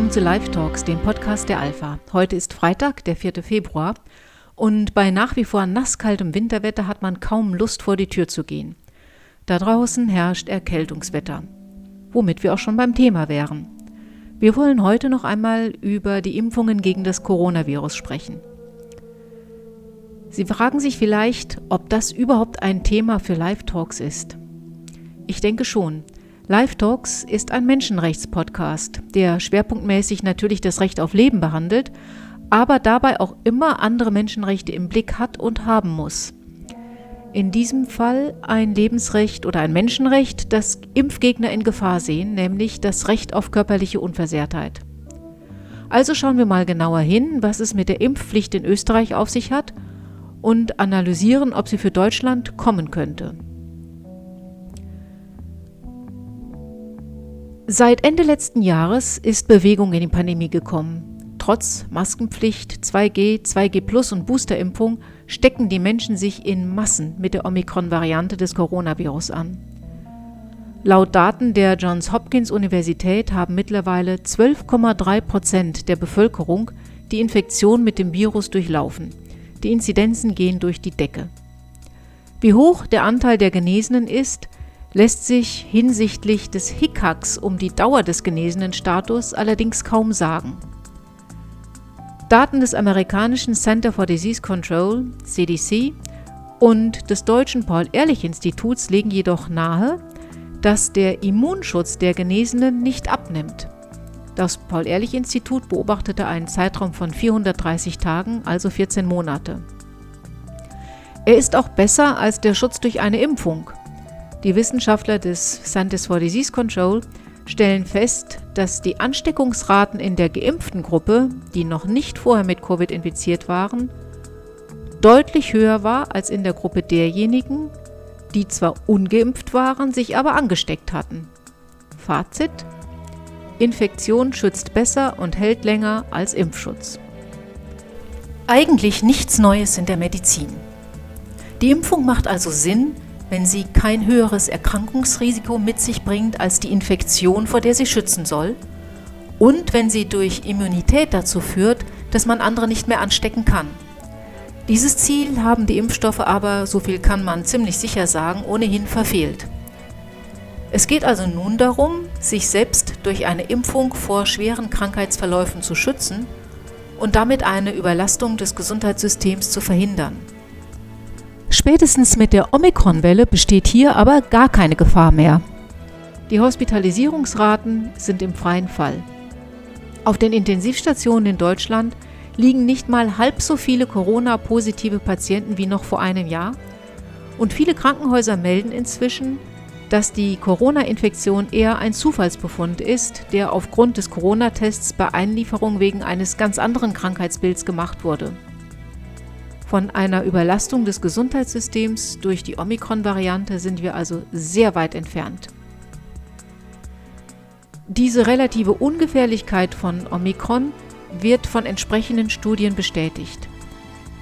willkommen zu Live Talks, dem Podcast der Alpha. Heute ist Freitag, der 4. Februar, und bei nach wie vor nasskaltem Winterwetter hat man kaum Lust, vor die Tür zu gehen. Da draußen herrscht Erkältungswetter, womit wir auch schon beim Thema wären. Wir wollen heute noch einmal über die Impfungen gegen das Coronavirus sprechen. Sie fragen sich vielleicht, ob das überhaupt ein Thema für Live Talks ist. Ich denke schon. Live Talks ist ein Menschenrechtspodcast, der schwerpunktmäßig natürlich das Recht auf Leben behandelt, aber dabei auch immer andere Menschenrechte im Blick hat und haben muss. In diesem Fall ein Lebensrecht oder ein Menschenrecht, das Impfgegner in Gefahr sehen, nämlich das Recht auf körperliche Unversehrtheit. Also schauen wir mal genauer hin, was es mit der Impfpflicht in Österreich auf sich hat und analysieren, ob sie für Deutschland kommen könnte. Seit Ende letzten Jahres ist Bewegung in die Pandemie gekommen. Trotz Maskenpflicht, 2G, 2G Plus und Boosterimpfung stecken die Menschen sich in Massen mit der Omikron-Variante des Coronavirus an. Laut Daten der Johns Hopkins Universität haben mittlerweile 12,3 Prozent der Bevölkerung die Infektion mit dem Virus durchlaufen. Die Inzidenzen gehen durch die Decke. Wie hoch der Anteil der Genesenen ist, lässt sich hinsichtlich des Hickhacks um die Dauer des genesenen Status allerdings kaum sagen. Daten des amerikanischen Center for Disease Control CDC und des deutschen Paul-Ehrlich-Instituts legen jedoch nahe, dass der Immunschutz der Genesenen nicht abnimmt. Das Paul-Ehrlich-Institut beobachtete einen Zeitraum von 430 Tagen, also 14 Monate. Er ist auch besser als der Schutz durch eine Impfung. Die Wissenschaftler des Centers for Disease Control stellen fest, dass die Ansteckungsraten in der geimpften Gruppe, die noch nicht vorher mit Covid infiziert waren, deutlich höher war als in der Gruppe derjenigen, die zwar ungeimpft waren, sich aber angesteckt hatten. Fazit: Infektion schützt besser und hält länger als Impfschutz. Eigentlich nichts Neues in der Medizin. Die Impfung macht also Sinn, wenn sie kein höheres Erkrankungsrisiko mit sich bringt als die Infektion, vor der sie schützen soll, und wenn sie durch Immunität dazu führt, dass man andere nicht mehr anstecken kann. Dieses Ziel haben die Impfstoffe aber, so viel kann man ziemlich sicher sagen, ohnehin verfehlt. Es geht also nun darum, sich selbst durch eine Impfung vor schweren Krankheitsverläufen zu schützen und damit eine Überlastung des Gesundheitssystems zu verhindern. Spätestens mit der Omikron-Welle besteht hier aber gar keine Gefahr mehr. Die Hospitalisierungsraten sind im freien Fall. Auf den Intensivstationen in Deutschland liegen nicht mal halb so viele Corona-positive Patienten wie noch vor einem Jahr und viele Krankenhäuser melden inzwischen, dass die Corona-Infektion eher ein Zufallsbefund ist, der aufgrund des Corona-Tests bei Einlieferung wegen eines ganz anderen Krankheitsbilds gemacht wurde. Von einer Überlastung des Gesundheitssystems durch die Omikron-Variante sind wir also sehr weit entfernt. Diese relative Ungefährlichkeit von Omikron wird von entsprechenden Studien bestätigt.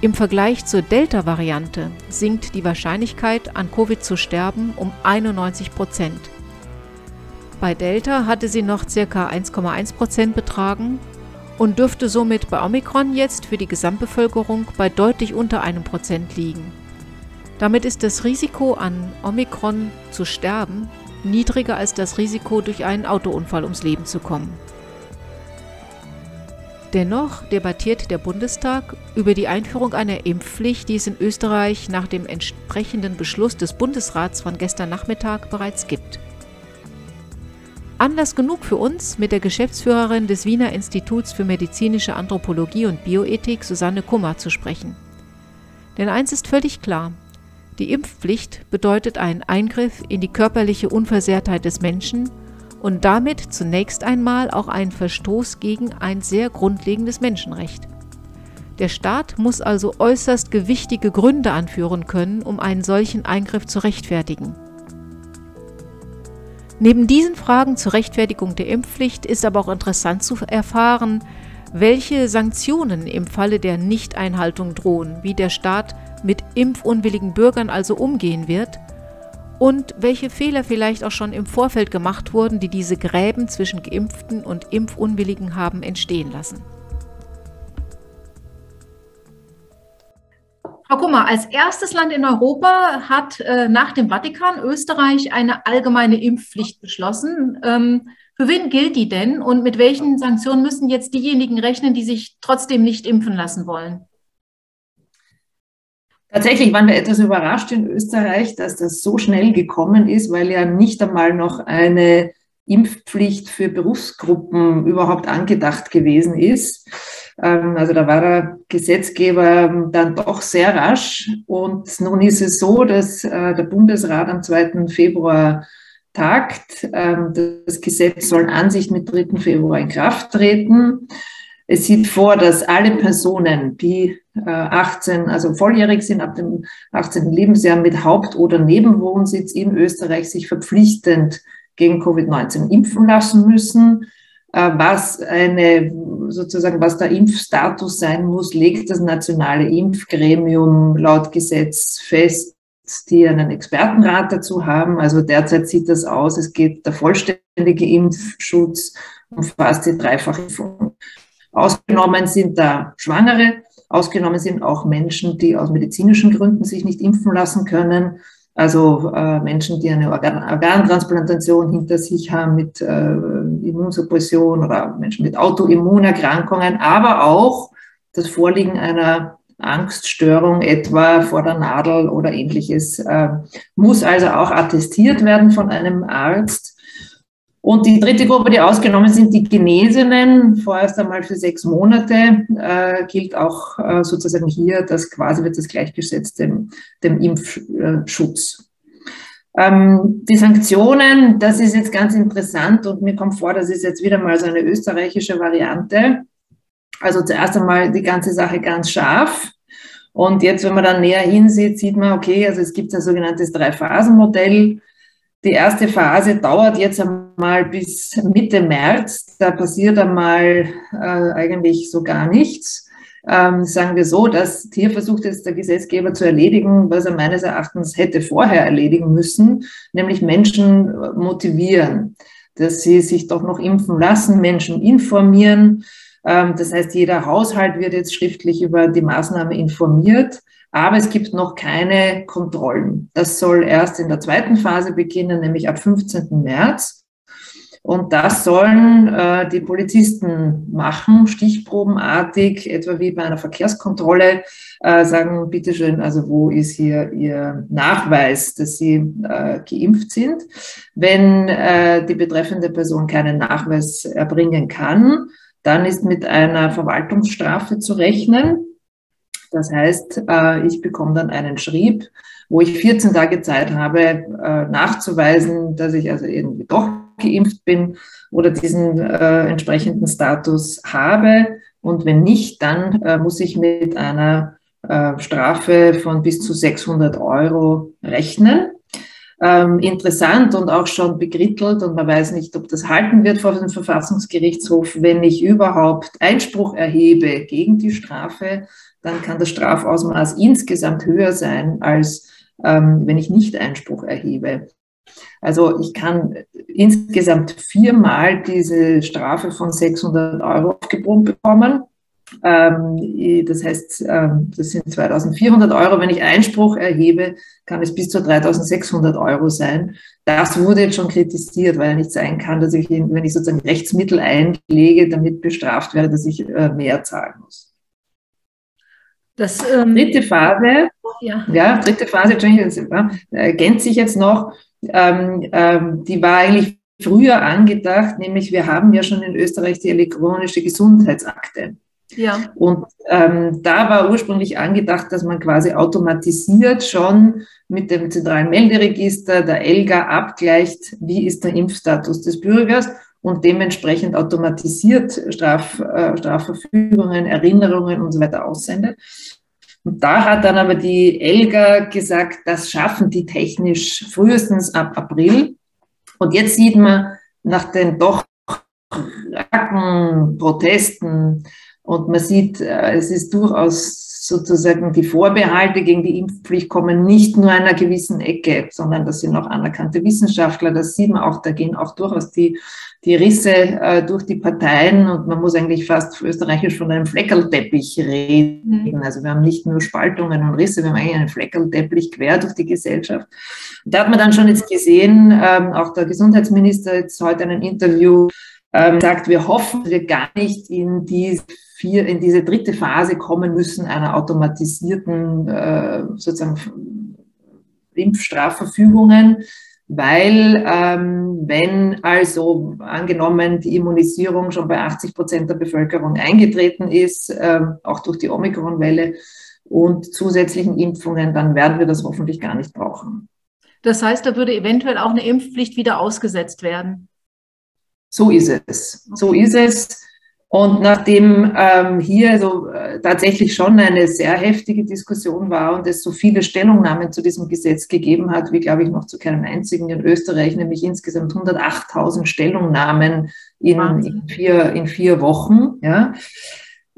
Im Vergleich zur Delta-Variante sinkt die Wahrscheinlichkeit, an Covid zu sterben, um 91 Prozent. Bei Delta hatte sie noch ca. 1,1 Prozent betragen und dürfte somit bei Omikron jetzt für die Gesamtbevölkerung bei deutlich unter einem Prozent liegen. Damit ist das Risiko an Omikron zu sterben niedriger als das Risiko durch einen Autounfall ums Leben zu kommen. Dennoch debattiert der Bundestag über die Einführung einer Impfpflicht, die es in Österreich nach dem entsprechenden Beschluss des Bundesrats von gestern Nachmittag bereits gibt. Anlass genug für uns, mit der Geschäftsführerin des Wiener Instituts für medizinische Anthropologie und Bioethik, Susanne Kummer, zu sprechen. Denn eins ist völlig klar. Die Impfpflicht bedeutet einen Eingriff in die körperliche Unversehrtheit des Menschen und damit zunächst einmal auch einen Verstoß gegen ein sehr grundlegendes Menschenrecht. Der Staat muss also äußerst gewichtige Gründe anführen können, um einen solchen Eingriff zu rechtfertigen. Neben diesen Fragen zur Rechtfertigung der Impfpflicht ist aber auch interessant zu erfahren, welche Sanktionen im Falle der Nichteinhaltung drohen, wie der Staat mit impfunwilligen Bürgern also umgehen wird und welche Fehler vielleicht auch schon im Vorfeld gemacht wurden, die diese Gräben zwischen Geimpften und Impfunwilligen haben entstehen lassen. Frau Kummer, als erstes Land in Europa hat äh, nach dem Vatikan Österreich eine allgemeine Impfpflicht beschlossen. Ähm, für wen gilt die denn und mit welchen Sanktionen müssen jetzt diejenigen rechnen, die sich trotzdem nicht impfen lassen wollen? Tatsächlich waren wir etwas überrascht in Österreich, dass das so schnell gekommen ist, weil ja nicht einmal noch eine Impfpflicht für Berufsgruppen überhaupt angedacht gewesen ist. Ähm, also da war der Gesetzgeber dann doch sehr rasch. Und nun ist es so, dass äh, der Bundesrat am 2. Februar tagt. Ähm, das Gesetz soll an sich mit 3. Februar in Kraft treten. Es sieht vor, dass alle Personen, die 18, äh, also volljährig sind, ab dem 18. Lebensjahr mit Haupt- oder Nebenwohnsitz in Österreich sich verpflichtend gegen Covid-19 impfen lassen müssen. Äh, was eine, sozusagen, was der Impfstatus sein muss, legt das nationale Impfgremium laut Gesetz fest, die einen Expertenrat dazu haben. Also derzeit sieht das aus, es geht der vollständige Impfschutz umfasst die Dreifachimpfung. Ausgenommen sind da Schwangere, ausgenommen sind auch Menschen, die aus medizinischen Gründen sich nicht impfen lassen können. Also äh, Menschen, die eine Organ Organtransplantation hinter sich haben mit äh, Immunsuppression oder Menschen mit Autoimmunerkrankungen, aber auch das Vorliegen einer Angststörung etwa vor der Nadel oder ähnliches äh, muss also auch attestiert werden von einem Arzt. Und die dritte Gruppe, die ausgenommen sind, die Genesenen, vorerst einmal für sechs Monate, äh, gilt auch äh, sozusagen hier, dass quasi wird das gleichgesetzt dem, dem Impfschutz. Ähm, die Sanktionen, das ist jetzt ganz interessant und mir kommt vor, das ist jetzt wieder mal so eine österreichische Variante. Also zuerst einmal die ganze Sache ganz scharf. Und jetzt, wenn man dann näher hinsieht, sieht man, okay, also es gibt ein sogenanntes Drei-Phasen-Modell. Die erste Phase dauert jetzt einmal bis Mitte März. Da passiert einmal äh, eigentlich so gar nichts. Ähm, sagen wir so, das hier versucht jetzt der Gesetzgeber zu erledigen, was er meines Erachtens hätte vorher erledigen müssen, nämlich Menschen motivieren, dass sie sich doch noch impfen lassen, Menschen informieren. Ähm, das heißt, jeder Haushalt wird jetzt schriftlich über die Maßnahme informiert. Aber es gibt noch keine Kontrollen. Das soll erst in der zweiten Phase beginnen, nämlich ab 15. März. Und das sollen äh, die Polizisten machen, stichprobenartig, etwa wie bei einer Verkehrskontrolle, äh, sagen, bitteschön, also wo ist hier Ihr Nachweis, dass Sie äh, geimpft sind? Wenn äh, die betreffende Person keinen Nachweis erbringen kann, dann ist mit einer Verwaltungsstrafe zu rechnen. Das heißt, äh, ich bekomme dann einen Schrieb, wo ich 14 Tage Zeit habe, äh, nachzuweisen, dass ich also irgendwie doch geimpft bin oder diesen äh, entsprechenden Status habe. Und wenn nicht, dann muss ich mit einer Strafe von bis zu 600 Euro rechnen. Ähm, interessant und auch schon begrittelt und man weiß nicht, ob das halten wird vor dem Verfassungsgerichtshof, wenn ich überhaupt Einspruch erhebe gegen die Strafe, dann kann das Strafausmaß insgesamt höher sein, als ähm, wenn ich nicht Einspruch erhebe. Also ich kann insgesamt viermal diese Strafe von 600 Euro aufgebrummt bekommen. Ähm, das heißt, ähm, das sind 2400 Euro. Wenn ich Einspruch erhebe, kann es bis zu 3600 Euro sein. Das wurde jetzt schon kritisiert, weil nicht sein kann, dass ich, wenn ich sozusagen Rechtsmittel einlege, damit bestraft werde, dass ich äh, mehr zahlen muss. Das, ähm, dritte Phase, ja. ja, dritte Phase, ergänzt sich jetzt noch, ähm, ähm, die war eigentlich früher angedacht, nämlich wir haben ja schon in Österreich die elektronische Gesundheitsakte. Ja. Und ähm, da war ursprünglich angedacht, dass man quasi automatisiert schon mit dem zentralen Melderegister der ELGA abgleicht, wie ist der Impfstatus des Bürgers und dementsprechend automatisiert Straf, äh, Strafverfügungen, Erinnerungen und so weiter aussendet. Und da hat dann aber die Elga gesagt, das schaffen die technisch frühestens ab April. Und jetzt sieht man nach den doch starken Protesten und man sieht, äh, es ist durchaus sozusagen die Vorbehalte gegen die Impfpflicht kommen nicht nur einer gewissen Ecke, sondern das sind auch anerkannte Wissenschaftler. Das sieht man auch, da gehen auch durchaus die, die Risse äh, durch die Parteien und man muss eigentlich fast österreichisch von einem Fleckerlteppich reden. Mhm. Also wir haben nicht nur Spaltungen und Risse, wir haben eigentlich einen Fleckerlteppich quer durch die Gesellschaft. Da hat man dann schon jetzt gesehen, ähm, auch der Gesundheitsminister jetzt heute ein Interview ähm, sagt, wir hoffen, dass wir gar nicht in die vier, in diese dritte Phase kommen müssen einer automatisierten äh, sozusagen Impfstrafverfügungen, weil ähm, wenn also angenommen die Immunisierung schon bei 80 Prozent der Bevölkerung eingetreten ist, äh, auch durch die Omikron-Welle und zusätzlichen Impfungen, dann werden wir das hoffentlich gar nicht brauchen. Das heißt, da würde eventuell auch eine Impfpflicht wieder ausgesetzt werden. So ist es. So ist es. Und nachdem ähm, hier so äh, tatsächlich schon eine sehr heftige Diskussion war und es so viele Stellungnahmen zu diesem Gesetz gegeben hat, wie glaube ich noch zu keinem einzigen in Österreich, nämlich insgesamt 108.000 Stellungnahmen in, in, vier, in vier Wochen, ja,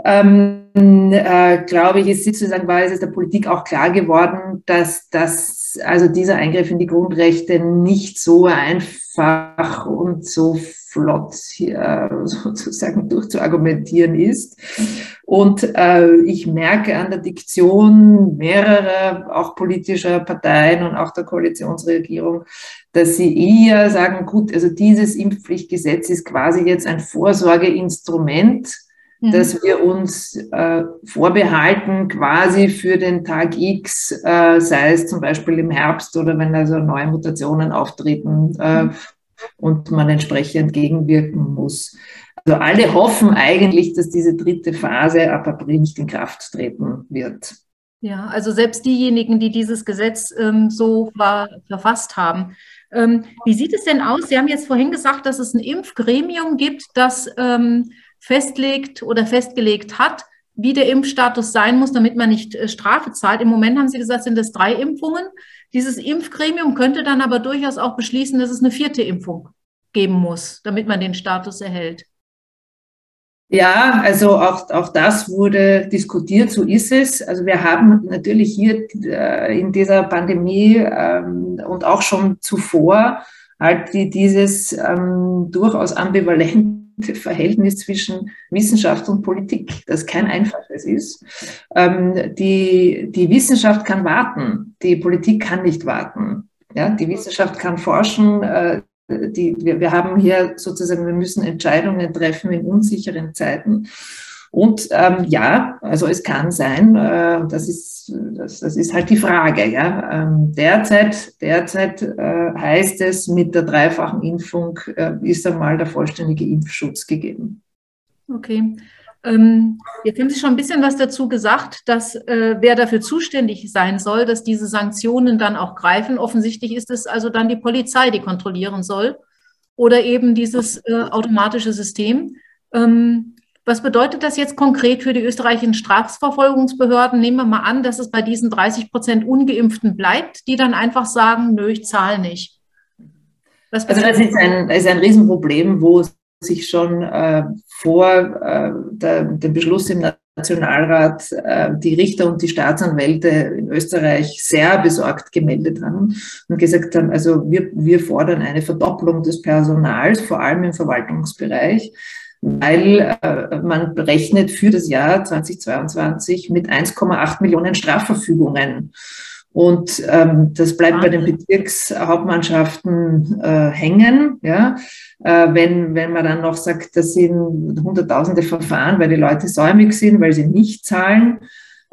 ähm, äh, glaube ich, ist sozusagen war es der Politik auch klar geworden, dass, also dieser Eingriff in die Grundrechte nicht so einfach und so flott äh, sozusagen durchzuargumentieren ist. Und äh, ich merke an der Diktion mehrerer, auch politischer Parteien und auch der Koalitionsregierung, dass sie eher sagen, gut, also dieses Impfpflichtgesetz ist quasi jetzt ein Vorsorgeinstrument, mhm. dass wir uns äh, vorbehalten quasi für den Tag X, äh, sei es zum Beispiel im Herbst oder wenn also neue Mutationen auftreten äh, mhm und man entsprechend gegenwirken muss. Also alle hoffen eigentlich, dass diese dritte Phase ab April nicht in Kraft treten wird. Ja, also selbst diejenigen, die dieses Gesetz ähm, so war, verfasst haben. Ähm, wie sieht es denn aus? Sie haben jetzt vorhin gesagt, dass es ein Impfgremium gibt, das ähm, festlegt oder festgelegt hat, wie der Impfstatus sein muss, damit man nicht äh, Strafe zahlt. Im Moment haben Sie gesagt, sind es drei Impfungen. Dieses Impfgremium könnte dann aber durchaus auch beschließen, dass es eine vierte Impfung geben muss, damit man den Status erhält. Ja, also auch, auch das wurde diskutiert, so ist es. Also wir haben natürlich hier äh, in dieser Pandemie ähm, und auch schon zuvor halt die, dieses ähm, durchaus ambivalente Verhältnis zwischen Wissenschaft und Politik, das kein einfaches ist. Ähm, die, die Wissenschaft kann warten, die Politik kann nicht warten. Ja, die Wissenschaft kann forschen, äh, die, wir, wir haben hier sozusagen, wir müssen Entscheidungen treffen in unsicheren Zeiten. Und ähm, ja, also es kann sein, äh, das, ist, das, das ist halt die Frage. Ja? Ähm, derzeit derzeit äh, heißt es, mit der dreifachen Impfung äh, ist einmal der vollständige Impfschutz gegeben. Okay. Ähm, jetzt haben Sie schon ein bisschen was dazu gesagt, dass äh, wer dafür zuständig sein soll, dass diese Sanktionen dann auch greifen. Offensichtlich ist es also dann die Polizei, die kontrollieren soll oder eben dieses äh, automatische System. Ähm, was bedeutet das jetzt konkret für die österreichischen Strafverfolgungsbehörden? Nehmen wir mal an, dass es bei diesen 30 Prozent Ungeimpften bleibt, die dann einfach sagen, nö, ich zahle nicht. also das ist ein, ist ein Riesenproblem, wo sich schon äh, vor äh, dem Beschluss im Nationalrat äh, die Richter und die Staatsanwälte in Österreich sehr besorgt gemeldet haben und gesagt haben, also wir, wir fordern eine Verdopplung des Personals, vor allem im Verwaltungsbereich weil äh, man berechnet für das Jahr 2022 mit 1,8 Millionen Strafverfügungen. Und ähm, das bleibt bei den Bezirkshauptmannschaften äh, hängen. Ja? Äh, wenn, wenn man dann noch sagt, das sind hunderttausende Verfahren, weil die Leute säumig sind, weil sie nicht zahlen,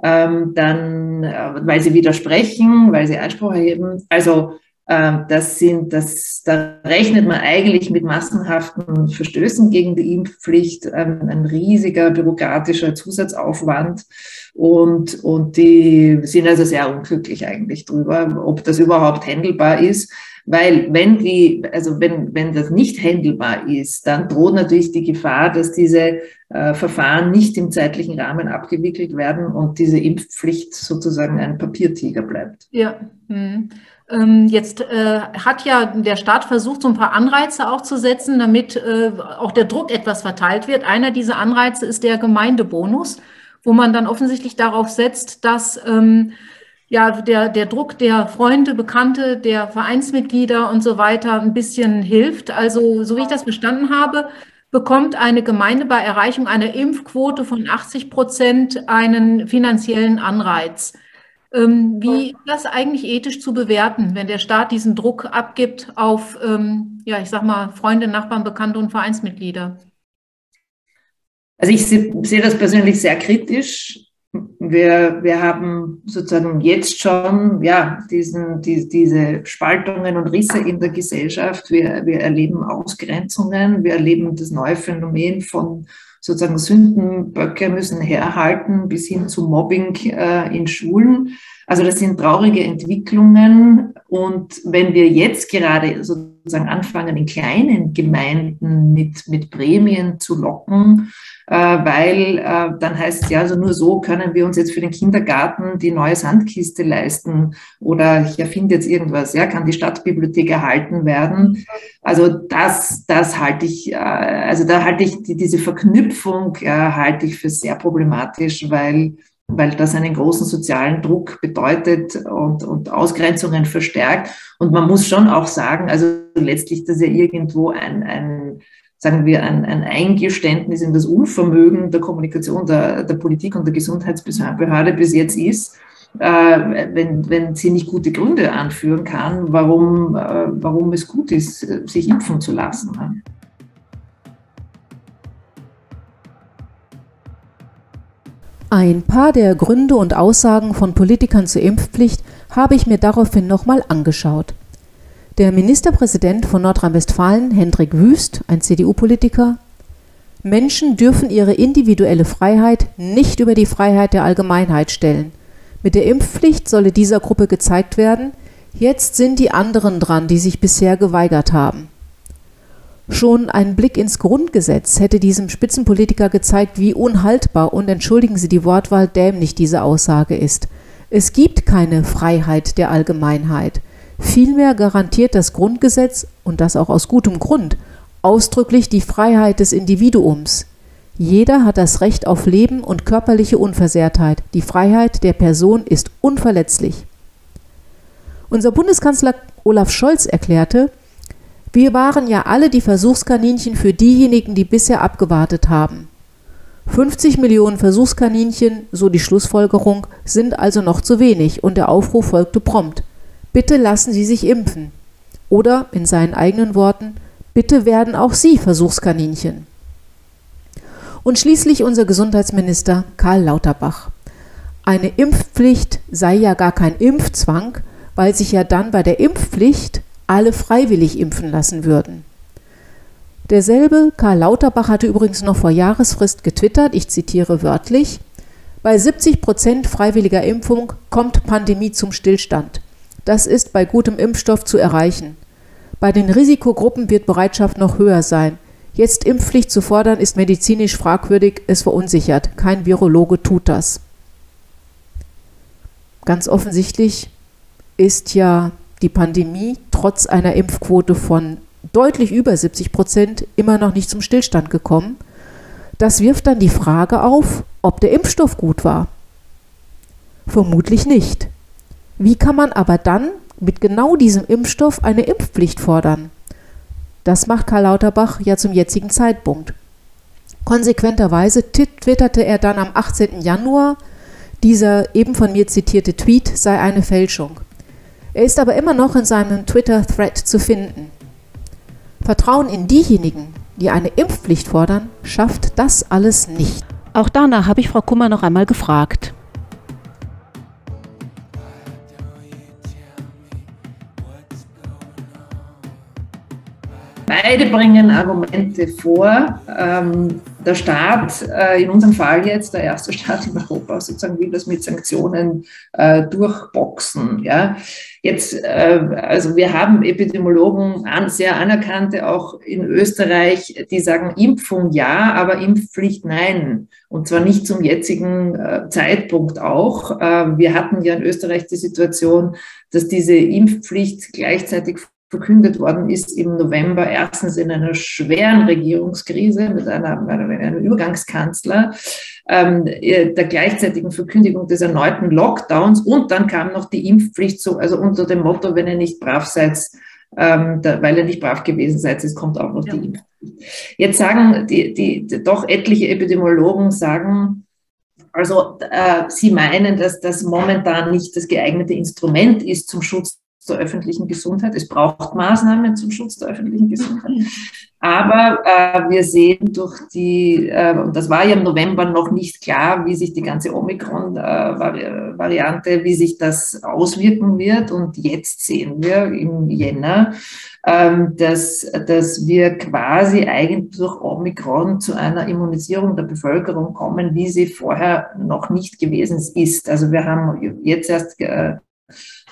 ähm, dann, äh, weil sie widersprechen, weil sie Einspruch erheben. Also das sind, das, da rechnet man eigentlich mit massenhaften Verstößen gegen die Impfpflicht, ein, ähm, ein riesiger bürokratischer Zusatzaufwand. Und, und die sind also sehr unglücklich eigentlich drüber, ob das überhaupt handelbar ist. Weil wenn die, also wenn, wenn das nicht handelbar ist, dann droht natürlich die Gefahr, dass diese äh, Verfahren nicht im zeitlichen Rahmen abgewickelt werden und diese Impfpflicht sozusagen ein Papiertiger bleibt. Ja. Hm. Ähm, jetzt äh, hat ja der Staat versucht, so ein paar Anreize auch zu setzen, damit äh, auch der Druck etwas verteilt wird. Einer dieser Anreize ist der Gemeindebonus. wo man dann offensichtlich darauf setzt, dass ähm, ja, der, der Druck der Freunde, Bekannte, der Vereinsmitglieder und so weiter ein bisschen hilft. Also, so wie ich das verstanden habe, bekommt eine Gemeinde bei Erreichung einer Impfquote von 80 Prozent einen finanziellen Anreiz. Ähm, wie ist das eigentlich ethisch zu bewerten, wenn der Staat diesen Druck abgibt auf, ähm, ja, ich sag mal, Freunde, Nachbarn, Bekannte und Vereinsmitglieder? Also ich sehe seh das persönlich sehr kritisch. Wir, wir haben sozusagen jetzt schon ja, diesen, die, diese Spaltungen und Risse in der Gesellschaft. Wir, wir erleben Ausgrenzungen, wir erleben das neue Phänomen von sozusagen Sündenböcke müssen herhalten bis hin zu Mobbing äh, in Schulen. Also das sind traurige Entwicklungen. Und wenn wir jetzt gerade sozusagen anfangen, in kleinen Gemeinden mit, mit Prämien zu locken, äh, weil äh, dann heißt es ja, also nur so können wir uns jetzt für den Kindergarten die neue Sandkiste leisten oder ich erfinde jetzt irgendwas, ja, kann die Stadtbibliothek erhalten werden. Also das, das halte ich, äh, also da halte ich die, diese Verknüpfung halte ich für sehr problematisch, weil weil das einen großen sozialen Druck bedeutet und, und Ausgrenzungen verstärkt. Und man muss schon auch sagen, also letztlich das ja irgendwo ein, ein sagen wir, ein, ein Eingeständnis in das Unvermögen der Kommunikation der, der Politik und der Gesundheitsbehörde bis jetzt ist, äh, wenn, wenn sie nicht gute Gründe anführen kann, warum, äh, warum es gut ist, sich impfen zu lassen. Ein paar der Gründe und Aussagen von Politikern zur Impfpflicht habe ich mir daraufhin nochmal angeschaut. Der Ministerpräsident von Nordrhein-Westfalen, Hendrik Wüst, ein CDU-Politiker, Menschen dürfen ihre individuelle Freiheit nicht über die Freiheit der Allgemeinheit stellen. Mit der Impfpflicht solle dieser Gruppe gezeigt werden, jetzt sind die anderen dran, die sich bisher geweigert haben. Schon ein Blick ins Grundgesetz hätte diesem Spitzenpolitiker gezeigt, wie unhaltbar und entschuldigen Sie die Wortwahl dämlich diese Aussage ist. Es gibt keine Freiheit der Allgemeinheit. Vielmehr garantiert das Grundgesetz, und das auch aus gutem Grund, ausdrücklich die Freiheit des Individuums. Jeder hat das Recht auf Leben und körperliche Unversehrtheit. Die Freiheit der Person ist unverletzlich. Unser Bundeskanzler Olaf Scholz erklärte, wir waren ja alle die Versuchskaninchen für diejenigen, die bisher abgewartet haben. 50 Millionen Versuchskaninchen, so die Schlussfolgerung, sind also noch zu wenig und der Aufruf folgte prompt. Bitte lassen Sie sich impfen. Oder in seinen eigenen Worten, bitte werden auch Sie Versuchskaninchen. Und schließlich unser Gesundheitsminister Karl Lauterbach. Eine Impfpflicht sei ja gar kein Impfzwang, weil sich ja dann bei der Impfpflicht alle freiwillig impfen lassen würden. Derselbe Karl Lauterbach hatte übrigens noch vor Jahresfrist getwittert, ich zitiere wörtlich, bei 70 Prozent freiwilliger Impfung kommt Pandemie zum Stillstand. Das ist bei gutem Impfstoff zu erreichen. Bei den Risikogruppen wird Bereitschaft noch höher sein. Jetzt Impfpflicht zu fordern, ist medizinisch fragwürdig, es verunsichert. Kein Virologe tut das. Ganz offensichtlich ist ja die Pandemie trotz einer Impfquote von deutlich über 70 Prozent immer noch nicht zum Stillstand gekommen. Das wirft dann die Frage auf, ob der Impfstoff gut war. Vermutlich nicht. Wie kann man aber dann mit genau diesem Impfstoff eine Impfpflicht fordern? Das macht Karl Lauterbach ja zum jetzigen Zeitpunkt. Konsequenterweise twitterte er dann am 18. Januar, dieser eben von mir zitierte Tweet sei eine Fälschung. Er ist aber immer noch in seinem Twitter-Thread zu finden. Vertrauen in diejenigen, die eine Impfpflicht fordern, schafft das alles nicht. Auch danach habe ich Frau Kummer noch einmal gefragt. Beide bringen Argumente vor. Ähm, der Staat, äh, in unserem Fall jetzt der erste Staat in Europa, sozusagen will das mit Sanktionen äh, durchboxen. Ja. Jetzt, äh, also wir haben Epidemiologen an, sehr anerkannte auch in Österreich, die sagen Impfung ja, aber Impfpflicht nein. Und zwar nicht zum jetzigen äh, Zeitpunkt auch. Äh, wir hatten ja in Österreich die Situation, dass diese Impfpflicht gleichzeitig verkündet worden ist im November erstens in einer schweren Regierungskrise mit einer, einem Übergangskanzler, ähm, der gleichzeitigen Verkündigung des erneuten Lockdowns und dann kam noch die Impfpflicht so, also unter dem Motto, wenn ihr nicht brav seid, ähm, da, weil ihr nicht brav gewesen seid, es kommt auch noch ja. die Impfpflicht. Jetzt sagen die, die, die, doch etliche Epidemiologen sagen, also äh, sie meinen, dass das momentan nicht das geeignete Instrument ist zum Schutz der öffentlichen Gesundheit. Es braucht Maßnahmen zum Schutz der öffentlichen Gesundheit. Aber äh, wir sehen durch die, äh, und das war ja im November noch nicht klar, wie sich die ganze Omikron-Variante, äh, wie sich das auswirken wird. Und jetzt sehen wir im Jänner, ähm, dass, dass wir quasi eigentlich durch Omikron zu einer Immunisierung der Bevölkerung kommen, wie sie vorher noch nicht gewesen ist. Also wir haben jetzt erst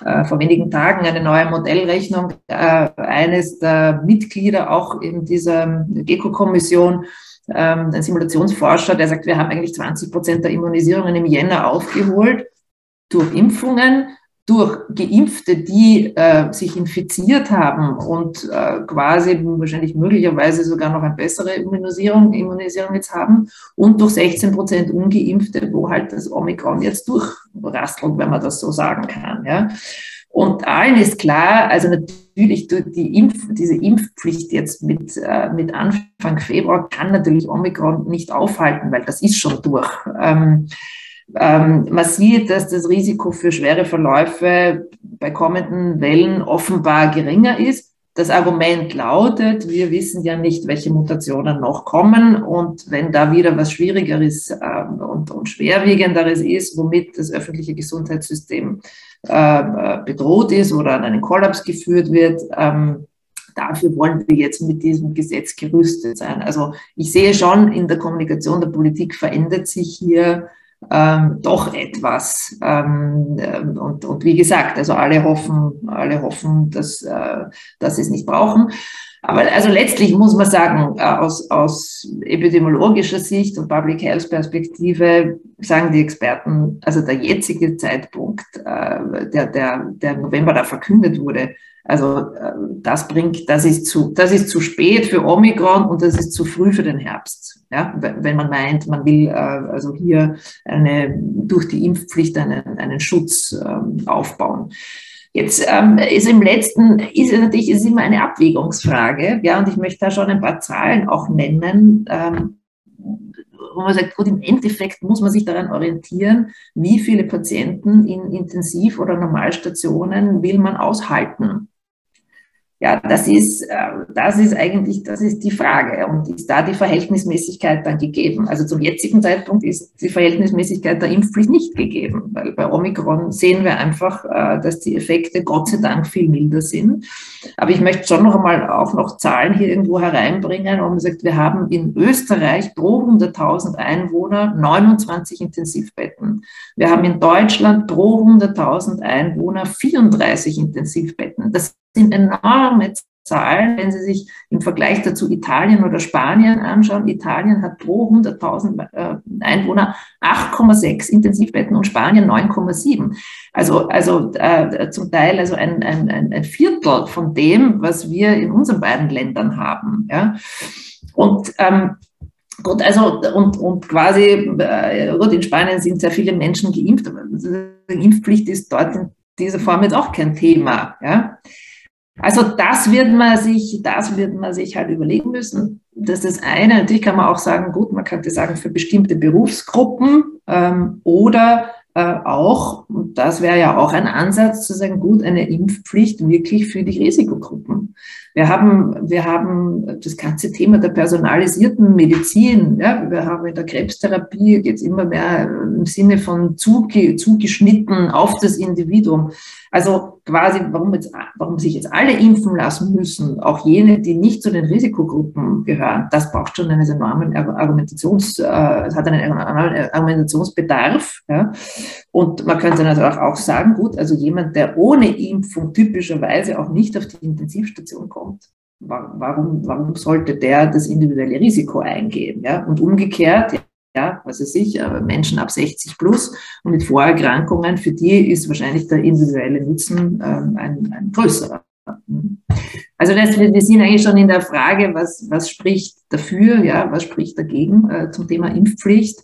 äh, vor wenigen Tagen eine neue Modellrechnung äh, eines der Mitglieder auch in dieser GECO-Kommission, ähm, ein Simulationsforscher, der sagt, wir haben eigentlich 20 Prozent der Immunisierungen im Jänner aufgeholt durch Impfungen durch Geimpfte, die äh, sich infiziert haben und äh, quasi wahrscheinlich möglicherweise sogar noch eine bessere Immunisierung, Immunisierung jetzt haben und durch 16 Prozent Ungeimpfte, wo halt das Omikron jetzt durchrastelt, wenn man das so sagen kann. Ja. Und allen ist klar, also natürlich die Impf, diese Impfpflicht jetzt mit, äh, mit Anfang Februar kann natürlich Omikron nicht aufhalten, weil das ist schon durch. Ähm, ähm, man sieht, dass das Risiko für schwere Verläufe bei kommenden Wellen offenbar geringer ist. Das Argument lautet, wir wissen ja nicht, welche Mutationen noch kommen und wenn da wieder was Schwierigeres ähm, und, und, Schwerwiegenderes ist, womit das öffentliche Gesundheitssystem äh, bedroht ist oder an einen Kollaps geführt wird, ähm, dafür wollen wir jetzt mit diesem Gesetz gerüstet sein. Also ich sehe schon, in der Kommunikation der Politik verändert sich hier ähm, doch etwas. Ähm, ähm, und, und wie gesagt, also alle hoffen, alle hoffen, dass, äh, dass sie es nicht brauchen. Aber also letztlich muss man sagen, äh, aus, aus epidemiologischer Sicht und Public Health Perspektive sagen die Experten, also der jetzige Zeitpunkt, äh, der, der, der November da verkündet wurde, also äh, das bringt, das ist zu, das ist zu spät für Omikron und das ist zu früh für den Herbst. Ja, wenn man meint, man will äh, also hier eine, durch die Impfpflicht einen, einen Schutz ähm, aufbauen. Jetzt ähm, ist im letzten, ist natürlich ist immer eine Abwägungsfrage, ja, und ich möchte da schon ein paar Zahlen auch nennen, ähm, wo man sagt, gut, im Endeffekt muss man sich daran orientieren, wie viele Patienten in Intensiv- oder Normalstationen will man aushalten. Ja, das ist, äh, das ist eigentlich, das ist die Frage. Und ist da die Verhältnismäßigkeit dann gegeben? Also zum jetzigen Zeitpunkt ist die Verhältnismäßigkeit der Impfpflicht nicht gegeben, weil bei Omikron sehen wir einfach, äh, dass die Effekte Gott sei Dank viel milder sind. Aber ich möchte schon noch einmal auch noch Zahlen hier irgendwo hereinbringen, wo man sagt, wir haben in Österreich pro 100.000 Einwohner 29 Intensivbetten. Wir haben in Deutschland pro 100.000 Einwohner 34 Intensivbetten. Das sind enorme Zahlen, wenn Sie sich im Vergleich dazu Italien oder Spanien anschauen. Italien hat pro 100.000 äh, Einwohner 8,6 Intensivbetten und Spanien 9,7. Also, also äh, zum Teil also ein, ein, ein Viertel von dem, was wir in unseren beiden Ländern haben. Ja? Und ähm, Gut, also und, und quasi, äh, gut, in Spanien sind sehr viele Menschen geimpft, aber die Impfpflicht ist dort in dieser Form jetzt auch kein Thema. Ja? Also das wird man sich, das wird man sich halt überlegen müssen. Das ist das eine. Natürlich kann man auch sagen, gut, man könnte sagen für bestimmte Berufsgruppen ähm, oder äh, auch, und das wäre ja auch ein Ansatz zu sagen, gut, eine Impfpflicht wirklich für die Risikogruppen. Wir haben, wir haben das ganze Thema der personalisierten Medizin. Ja, wir haben in der Krebstherapie es immer mehr im Sinne von zuge, zugeschnitten auf das Individuum. Also quasi, warum, jetzt, warum sich jetzt alle impfen lassen müssen, auch jene, die nicht zu den Risikogruppen gehören, das braucht schon einen enormen Argumentations, äh, hat einen Argumentationsbedarf. Ja. Und man könnte natürlich auch sagen, gut, also jemand, der ohne Impfung typischerweise auch nicht auf die Intensivstation kommt, warum, warum sollte der das individuelle Risiko eingehen? Ja? Und umgekehrt, ja, was weiß ich, Menschen ab 60 plus und mit Vorerkrankungen, für die ist wahrscheinlich der individuelle Nutzen ähm, ein, ein größerer. Also das, wir sind eigentlich schon in der Frage, was, was spricht dafür, ja, was spricht dagegen äh, zum Thema Impfpflicht.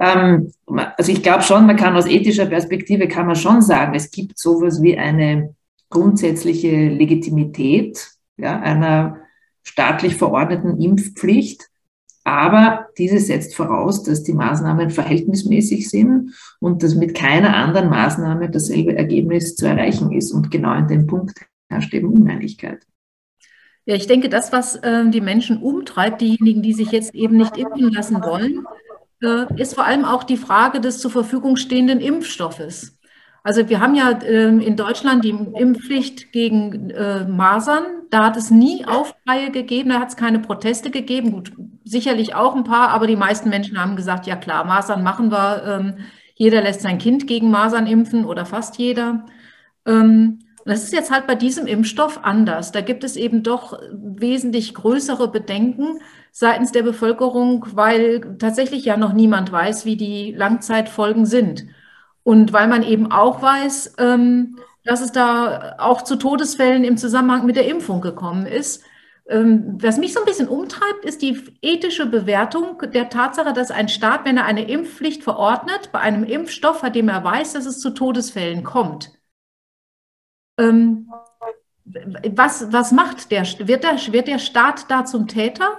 Ähm, also ich glaube schon, man kann aus ethischer Perspektive kann man schon sagen, es gibt sowas wie eine grundsätzliche Legitimität ja, einer staatlich verordneten Impfpflicht. Aber diese setzt voraus, dass die Maßnahmen verhältnismäßig sind und dass mit keiner anderen Maßnahme dasselbe Ergebnis zu erreichen ist. Und genau in dem Punkt herrscht eben Uneinigkeit. Ja, ich denke, das, was äh, die Menschen umtreibt, diejenigen, die sich jetzt eben nicht impfen lassen wollen, äh, ist vor allem auch die Frage des zur Verfügung stehenden Impfstoffes. Also wir haben ja äh, in Deutschland die Impfpflicht gegen äh, Masern. Da hat es nie Aufreihe gegeben, da hat es keine Proteste gegeben. Gut, sicherlich auch ein paar, aber die meisten Menschen haben gesagt, ja klar, Masern machen wir. Ähm, jeder lässt sein Kind gegen Masern impfen oder fast jeder. Ähm, das ist jetzt halt bei diesem Impfstoff anders. Da gibt es eben doch wesentlich größere Bedenken seitens der Bevölkerung, weil tatsächlich ja noch niemand weiß, wie die Langzeitfolgen sind. Und weil man eben auch weiß, ähm, dass es da auch zu Todesfällen im Zusammenhang mit der Impfung gekommen ist. Ähm, was mich so ein bisschen umtreibt, ist die ethische Bewertung der Tatsache, dass ein Staat, wenn er eine Impfpflicht verordnet, bei einem Impfstoff, bei dem er weiß, dass es zu Todesfällen kommt, ähm, was, was macht der? Wird, der? wird der Staat da zum Täter?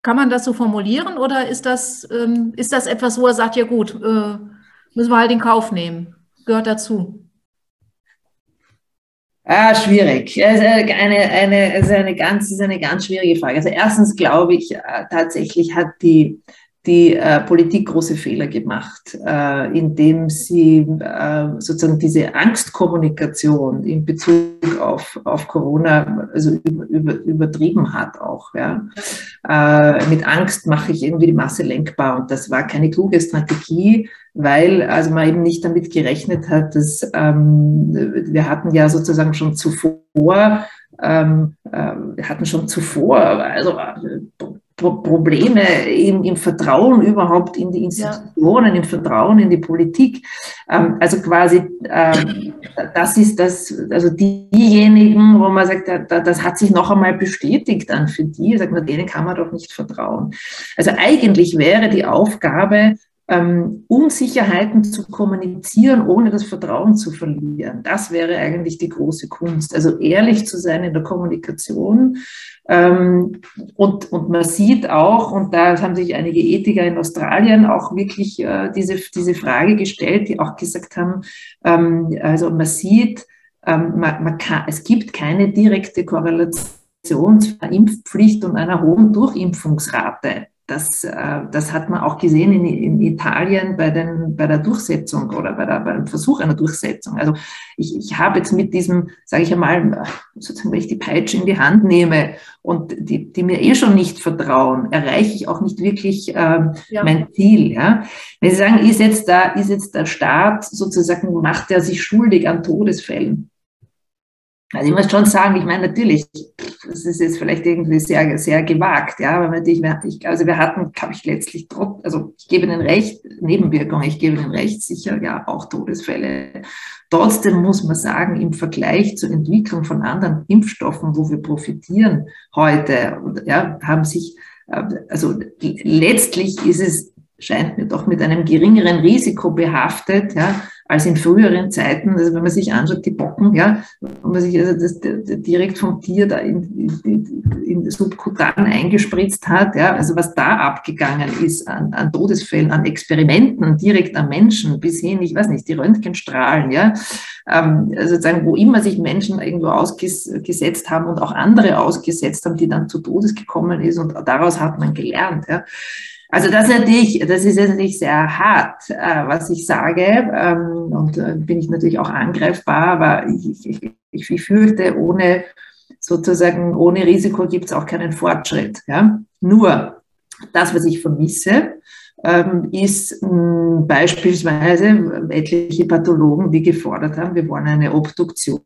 Kann man das so formulieren oder ist das, ist das etwas, wo er sagt, ja gut, äh, müssen wir halt in Kauf nehmen? Gehört dazu. Ah, schwierig. Also eine, eine, also eine, ist eine ganz schwierige Frage. Also erstens glaube ich, äh, tatsächlich hat die, die äh, Politik große Fehler gemacht, äh, indem sie äh, sozusagen diese Angstkommunikation in Bezug auf, auf Corona also über, über, übertrieben hat auch. Ja. Äh, mit Angst mache ich irgendwie die Masse lenkbar und das war keine kluge Strategie, weil also man eben nicht damit gerechnet hat, dass ähm, wir hatten ja sozusagen schon zuvor ähm, äh, wir hatten schon zuvor also Probleme im, im, Vertrauen überhaupt in die Institutionen, ja. im Vertrauen in die Politik. Ähm, also quasi, ähm, das ist das, also diejenigen, wo man sagt, das hat sich noch einmal bestätigt dann für die, sagt man, denen kann man doch nicht vertrauen. Also eigentlich wäre die Aufgabe, ähm, Unsicherheiten zu kommunizieren, ohne das Vertrauen zu verlieren. Das wäre eigentlich die große Kunst. Also ehrlich zu sein in der Kommunikation. Ähm, und, und man sieht auch, und da haben sich einige Ethiker in Australien auch wirklich äh, diese, diese Frage gestellt, die auch gesagt haben, ähm, also man sieht, ähm, man, man kann, es gibt keine direkte Korrelation zwischen Impfpflicht und einer hohen Durchimpfungsrate. Das, äh, das hat man auch gesehen in, in Italien bei, den, bei der Durchsetzung oder bei, der, beim Versuch einer Durchsetzung. Also ich, ich habe jetzt mit diesem, sage ich einmal, sozusagen, wenn ich die Peitsche in die Hand nehme und die, die mir eh schon nicht vertrauen, erreiche ich auch nicht wirklich ähm, ja. mein Ziel. Ja? Wenn Sie sagen, ist jetzt, da, ist jetzt der Staat sozusagen, macht er sich schuldig an Todesfällen? Also ich muss schon sagen, ich meine natürlich, das ist jetzt vielleicht irgendwie sehr, sehr gewagt, ja, aber natürlich, ich, also wir hatten, glaube ich, letztlich, also ich gebe Ihnen recht, Nebenwirkungen, ich gebe Ihnen recht, sicher, ja, auch Todesfälle. Trotzdem muss man sagen, im Vergleich zur Entwicklung von anderen Impfstoffen, wo wir profitieren heute, ja, haben sich, äh, also letztlich ist es scheint mir doch mit einem geringeren Risiko behaftet, ja, als in früheren Zeiten. Also wenn man sich anschaut, die Bocken, ja, wenn man sich also das, direkt vom Tier da in, in, in subkutan eingespritzt hat, ja, also was da abgegangen ist an, an Todesfällen, an Experimenten direkt am Menschen, bis hin, ich weiß nicht, die Röntgenstrahlen, ja, ähm, also sozusagen, wo immer sich Menschen irgendwo ausgesetzt haben und auch andere ausgesetzt haben, die dann zu Todes gekommen ist und daraus hat man gelernt, ja. Also das natürlich, das ist natürlich sehr hart, äh, was ich sage, ähm, und äh, bin ich natürlich auch angreifbar, aber ich, ich, ich, ich fürchte, ohne sozusagen ohne Risiko gibt es auch keinen Fortschritt. Ja? Nur das, was ich vermisse, ist mh, beispielsweise etliche Pathologen, die gefordert haben, wir wollen eine Obduktion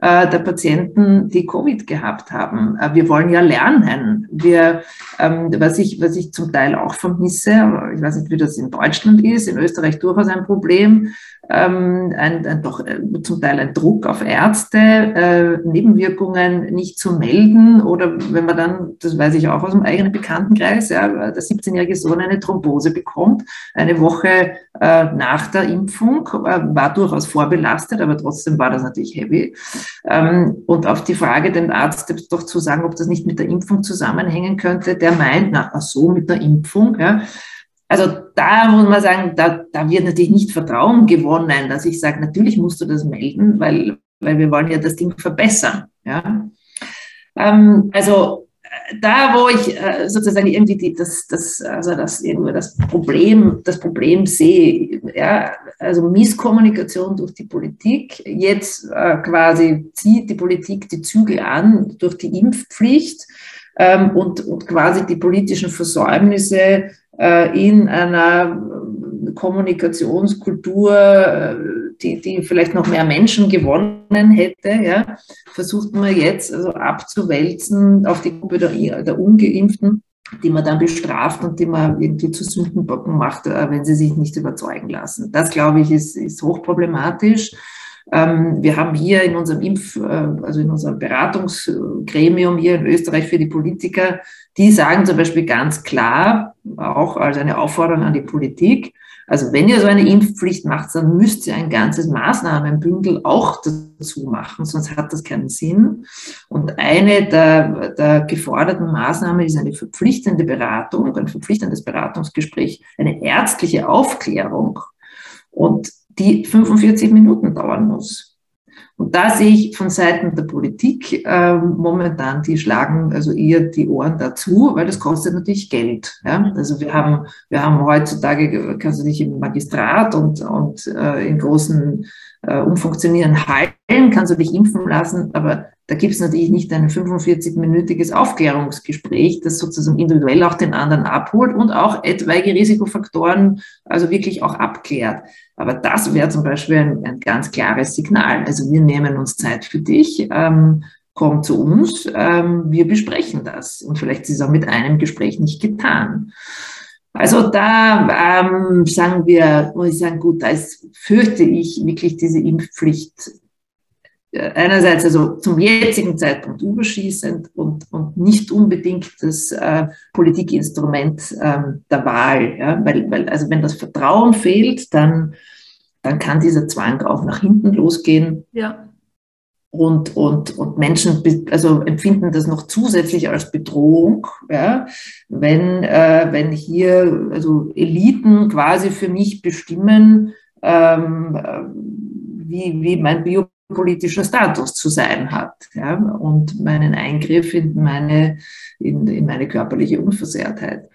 äh, der Patienten, die Covid gehabt haben. Äh, wir wollen ja lernen. Wir, ähm, was, ich, was ich zum Teil auch vermisse, ich weiß nicht, wie das in Deutschland ist, in Österreich durchaus ein Problem, ähm, ein, ein, doch äh, zum Teil ein Druck auf Ärzte, äh, Nebenwirkungen nicht zu melden oder wenn man dann, das weiß ich auch aus dem eigenen Bekanntenkreis, ja, der 17-jährige Sohn eine Thrombose bekommt, eine Woche äh, nach der Impfung, äh, war durchaus vorbelastet, aber trotzdem war das natürlich heavy. Ähm, und auf die Frage, dem Arzt doch zu sagen, ob das nicht mit der Impfung zusammenhängen könnte, der meint, na, so, mit der Impfung, ja, also da muss man sagen, da, da wird natürlich nicht Vertrauen gewonnen, dass ich sage, natürlich musst du das melden, weil, weil wir wollen ja das Ding verbessern. Ja? Ähm, also da, wo ich äh, sozusagen irgendwie die, das, das, also das, irgendwie das Problem, das Problem sehe, ja, also Misskommunikation durch die Politik. Jetzt äh, quasi zieht die Politik die Zügel an durch die Impfpflicht ähm, und, und quasi die politischen Versäumnisse äh, in einer Kommunikationskultur, äh, die, die vielleicht noch mehr Menschen gewonnen hätte, ja, versucht man jetzt also abzuwälzen auf die Gruppe der, der Ungeimpften, die man dann bestraft und die man irgendwie zu Sündenbocken macht, äh, wenn sie sich nicht überzeugen lassen. Das, glaube ich, ist, ist hochproblematisch. Ähm, wir haben hier in unserem Impf, äh, also in unserem Beratungsgremium hier in Österreich für die Politiker, die sagen zum Beispiel ganz klar, auch als eine Aufforderung an die Politik, also wenn ihr so eine Impfpflicht macht, dann müsst ihr ein ganzes Maßnahmenbündel auch dazu machen, sonst hat das keinen Sinn. Und eine der, der geforderten Maßnahmen ist eine verpflichtende Beratung, ein verpflichtendes Beratungsgespräch, eine ärztliche Aufklärung. Und die 45 Minuten dauern muss. Und da sehe ich von Seiten der Politik äh, momentan, die schlagen also eher die Ohren dazu, weil das kostet natürlich Geld. Ja? Also wir haben, wir haben heutzutage, kannst du dich im Magistrat und, und äh, in großen äh, umfunktionierenden Hallen kannst du dich impfen lassen, aber da gibt es natürlich nicht ein 45-minütiges Aufklärungsgespräch, das sozusagen individuell auch den anderen abholt und auch etwaige Risikofaktoren also wirklich auch abklärt. Aber das wäre zum Beispiel ein, ein, ganz klares Signal. Also wir nehmen uns Zeit für dich, ähm, komm zu uns, ähm, wir besprechen das. Und vielleicht ist es auch mit einem Gespräch nicht getan. Also da ähm, sagen wir, muss ich sagen, gut, da ist, fürchte ich wirklich diese Impfpflicht einerseits also zum jetzigen Zeitpunkt überschießend und, und nicht unbedingt das äh, Politikinstrument ähm, der Wahl. Ja? Weil, weil, also wenn das Vertrauen fehlt, dann, dann kann dieser Zwang auch nach hinten losgehen. Ja. Und, und, und Menschen also empfinden das noch zusätzlich als Bedrohung, ja? wenn, äh, wenn hier also Eliten quasi für mich bestimmen, ähm, äh, wie, wie mein Bio politischer Status zu sein hat ja, und meinen Eingriff in meine, in, in meine körperliche Unversehrtheit.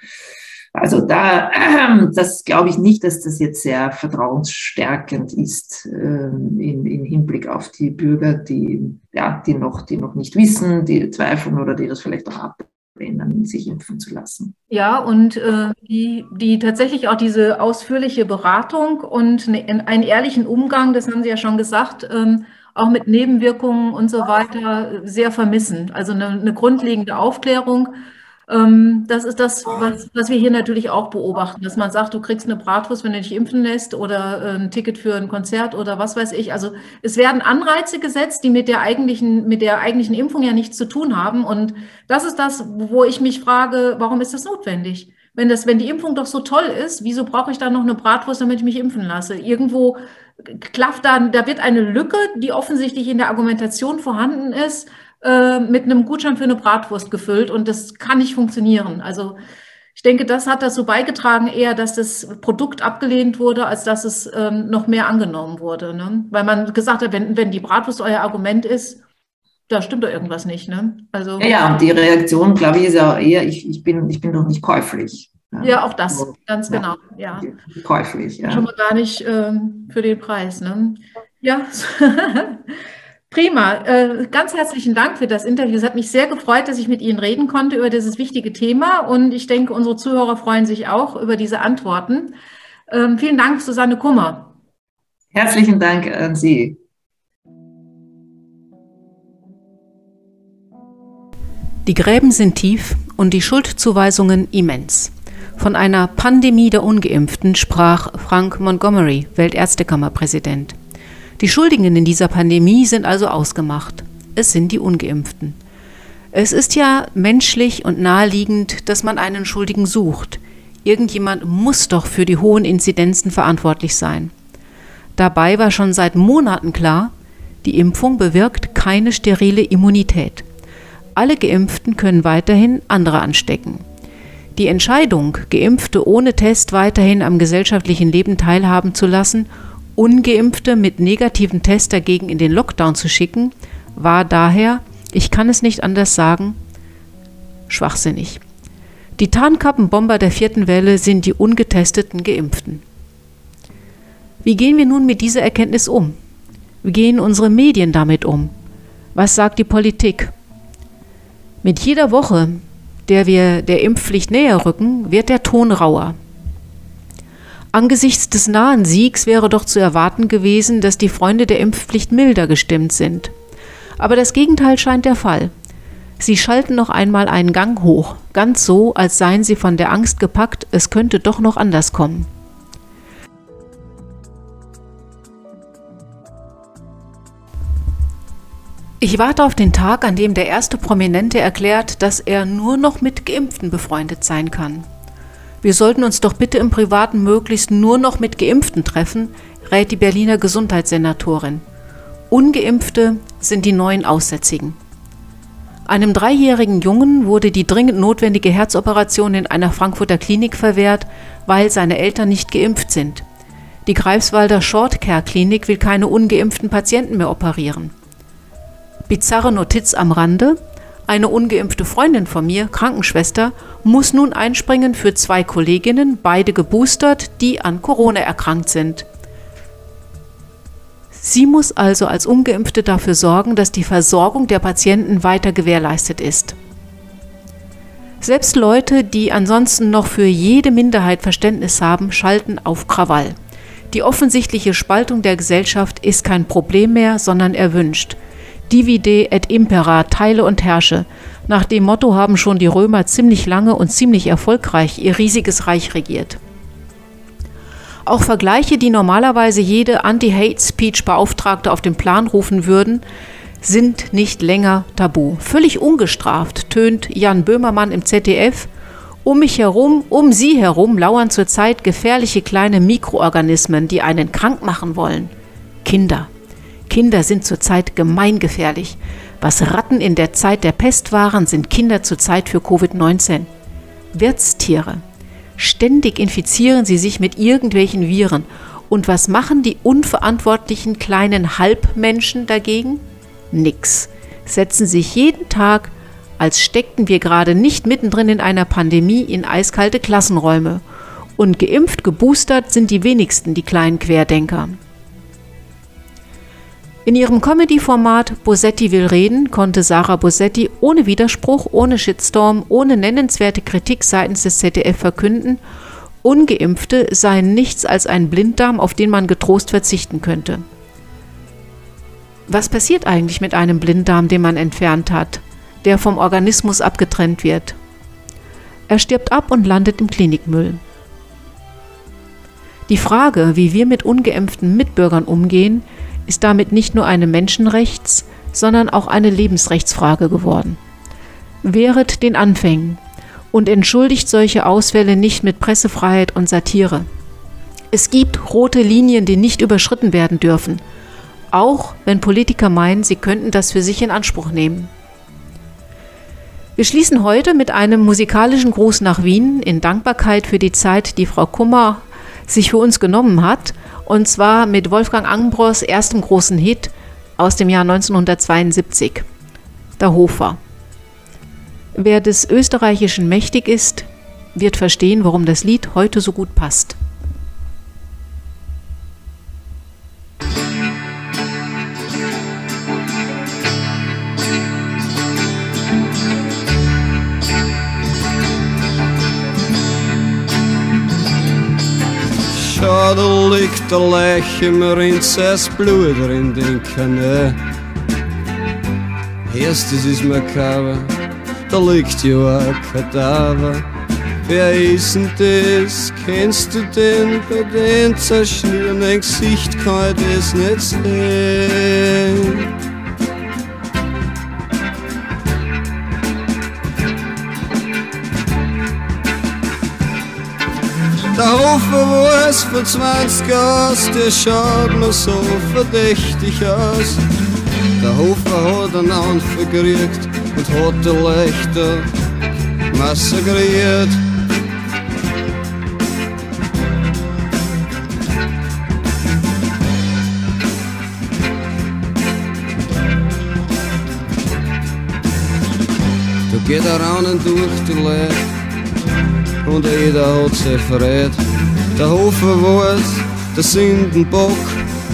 Also da, das glaube ich nicht, dass das jetzt sehr vertrauensstärkend ist äh, in, in Hinblick auf die Bürger, die, ja, die, noch, die noch nicht wissen, die zweifeln oder die das vielleicht auch ablehnen, sich impfen zu lassen. Ja, und äh, die, die tatsächlich auch diese ausführliche Beratung und ne, einen ehrlichen Umgang, das haben Sie ja schon gesagt, ähm, auch mit Nebenwirkungen und so weiter sehr vermissen. Also eine, eine grundlegende Aufklärung. Ähm, das ist das, was, was wir hier natürlich auch beobachten, dass man sagt, du kriegst eine Bratwurst, wenn du dich impfen lässt oder äh, ein Ticket für ein Konzert oder was weiß ich. Also es werden Anreize gesetzt, die mit der eigentlichen, mit der eigentlichen Impfung ja nichts zu tun haben. Und das ist das, wo ich mich frage, warum ist das notwendig? Wenn, das, wenn die Impfung doch so toll ist, wieso brauche ich dann noch eine Bratwurst, damit ich mich impfen lasse? Irgendwo klafft da, da wird eine Lücke, die offensichtlich in der Argumentation vorhanden ist, äh, mit einem Gutschein für eine Bratwurst gefüllt und das kann nicht funktionieren. Also ich denke, das hat dazu beigetragen, eher, dass das Produkt abgelehnt wurde, als dass es ähm, noch mehr angenommen wurde. Ne? Weil man gesagt hat, wenn, wenn die Bratwurst euer Argument ist, da stimmt doch irgendwas nicht. Ne? Also, ja, ja, die Reaktion, glaube ich, ist ja eher, ich, ich, bin, ich bin doch nicht käuflich. Ja, auch das, also, ganz ja, genau. Ja. Käuflich. Ja. Schon mal gar nicht ähm, für den Preis. Ne? Ja, prima. Äh, ganz herzlichen Dank für das Interview. Es hat mich sehr gefreut, dass ich mit Ihnen reden konnte über dieses wichtige Thema. Und ich denke, unsere Zuhörer freuen sich auch über diese Antworten. Ähm, vielen Dank, Susanne Kummer. Herzlichen Dank an Sie. Die Gräben sind tief und die Schuldzuweisungen immens. Von einer Pandemie der Ungeimpften sprach Frank Montgomery, Weltärztekammerpräsident. Die Schuldigen in dieser Pandemie sind also ausgemacht. Es sind die Ungeimpften. Es ist ja menschlich und naheliegend, dass man einen Schuldigen sucht. Irgendjemand muss doch für die hohen Inzidenzen verantwortlich sein. Dabei war schon seit Monaten klar, die Impfung bewirkt keine sterile Immunität. Alle Geimpften können weiterhin andere anstecken. Die Entscheidung, Geimpfte ohne Test weiterhin am gesellschaftlichen Leben teilhaben zu lassen, ungeimpfte mit negativen Test dagegen in den Lockdown zu schicken, war daher, ich kann es nicht anders sagen, schwachsinnig. Die Tarnkappenbomber der vierten Welle sind die ungetesteten Geimpften. Wie gehen wir nun mit dieser Erkenntnis um? Wie gehen unsere Medien damit um? Was sagt die Politik? Mit jeder Woche, der wir der Impfpflicht näher rücken, wird der Ton rauer. Angesichts des nahen Siegs wäre doch zu erwarten gewesen, dass die Freunde der Impfpflicht milder gestimmt sind. Aber das Gegenteil scheint der Fall. Sie schalten noch einmal einen Gang hoch, ganz so, als seien sie von der Angst gepackt, es könnte doch noch anders kommen. Ich warte auf den Tag, an dem der erste Prominente erklärt, dass er nur noch mit Geimpften befreundet sein kann. Wir sollten uns doch bitte im Privaten möglichst nur noch mit Geimpften treffen, rät die Berliner Gesundheitssenatorin. Ungeimpfte sind die neuen Aussätzigen. Einem dreijährigen Jungen wurde die dringend notwendige Herzoperation in einer Frankfurter Klinik verwehrt, weil seine Eltern nicht geimpft sind. Die Greifswalder Shortcare Klinik will keine ungeimpften Patienten mehr operieren. Bizarre Notiz am Rande. Eine ungeimpfte Freundin von mir, Krankenschwester, muss nun einspringen für zwei Kolleginnen, beide geboostert, die an Corona erkrankt sind. Sie muss also als ungeimpfte dafür sorgen, dass die Versorgung der Patienten weiter gewährleistet ist. Selbst Leute, die ansonsten noch für jede Minderheit Verständnis haben, schalten auf Krawall. Die offensichtliche Spaltung der Gesellschaft ist kein Problem mehr, sondern erwünscht. Divide et impera, teile und herrsche. Nach dem Motto haben schon die Römer ziemlich lange und ziemlich erfolgreich ihr riesiges Reich regiert. Auch Vergleiche, die normalerweise jede Anti-Hate-Speech-Beauftragte auf den Plan rufen würden, sind nicht länger tabu. Völlig ungestraft tönt Jan Böhmermann im ZDF. Um mich herum, um sie herum lauern zurzeit gefährliche kleine Mikroorganismen, die einen krank machen wollen. Kinder. Kinder sind zurzeit gemeingefährlich. Was Ratten in der Zeit der Pest waren, sind Kinder zurzeit für Covid-19. Wirtstiere. Ständig infizieren sie sich mit irgendwelchen Viren. Und was machen die unverantwortlichen kleinen Halbmenschen dagegen? Nix. Setzen sich jeden Tag, als steckten wir gerade nicht mittendrin in einer Pandemie, in eiskalte Klassenräume. Und geimpft, geboostert sind die wenigsten die kleinen Querdenker. In ihrem Comedy-Format Bosetti will reden konnte Sarah Bosetti ohne Widerspruch, ohne Shitstorm, ohne nennenswerte Kritik seitens des ZDF verkünden, ungeimpfte seien nichts als ein Blinddarm, auf den man getrost verzichten könnte. Was passiert eigentlich mit einem Blinddarm, den man entfernt hat, der vom Organismus abgetrennt wird? Er stirbt ab und landet im Klinikmüll. Die Frage, wie wir mit ungeimpften Mitbürgern umgehen, ist damit nicht nur eine Menschenrechts-, sondern auch eine Lebensrechtsfrage geworden. Wehret den Anfängen und entschuldigt solche Ausfälle nicht mit Pressefreiheit und Satire. Es gibt rote Linien, die nicht überschritten werden dürfen, auch wenn Politiker meinen, sie könnten das für sich in Anspruch nehmen. Wir schließen heute mit einem musikalischen Gruß nach Wien in Dankbarkeit für die Zeit, die Frau Kummer sich für uns genommen hat und zwar mit Wolfgang Ambros erstem großen Hit aus dem Jahr 1972, Der Hofer. Wer des Österreichischen mächtig ist, wird verstehen, warum das Lied heute so gut passt. Ja, da liegt der Leiche, mir rinnt das Blut drin, denke ne. Erstes ist makaber, da liegt ja ein Kadaver. Wer ist denn das? Kennst du den? Bei den zerschnürenden Gesicht kann ich das nicht sehen. Der Hofer war es vor 20 Jahren, der schaut mir so verdächtig aus. Der Hofer hat einen Anfang gekriegt und hat die Leichter massakriert. Da geht er raunen durch die Leute und jeder hat sich verrät. Der Hofer weiß, der Sündenbock,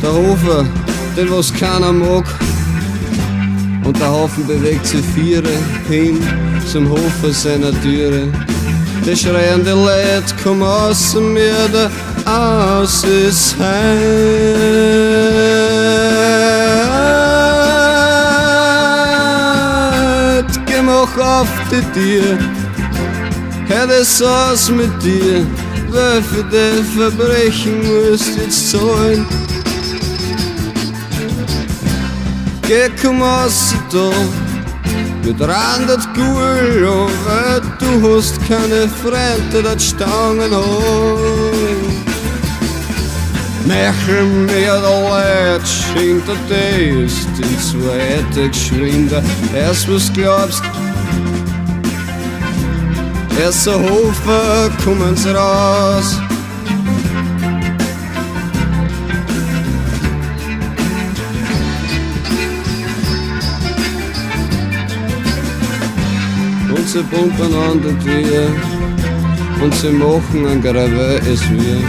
der Hofer, den was keiner mag. Und der Haufen bewegt sich viere hin zum Hofer seiner Türe. Die schreiende Leute kommen aus mir, der aus ist heut. Geh mach auf die Tür, das aus mit dir, wer für die Verbrechen musst jetzt zahlen. Geh komm aus da, mit randet Gul, weil du hast keine Freunde, dat Stangen haben. Mechel mir der Leid, schenkt er das, den zweite geschwinder, erst was glaubst, erst so Hofer kommen's raus. Und sie pumpen an der Tür und sie machen ein Gravé es wir.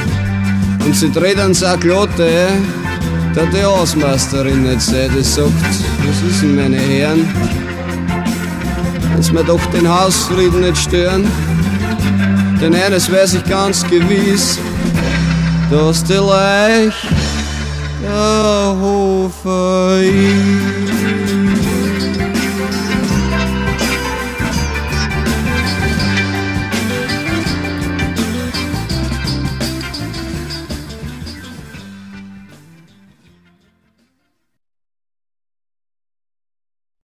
Und sie dreht an Sack Lotte, da die Hausmeisterin nicht seht, die sagt, was ist denn meine Herren? Wenn's mir doch den Hausfrieden nicht stören, denn eines weiß ich ganz gewiss, dass die Leich der Hofer ist.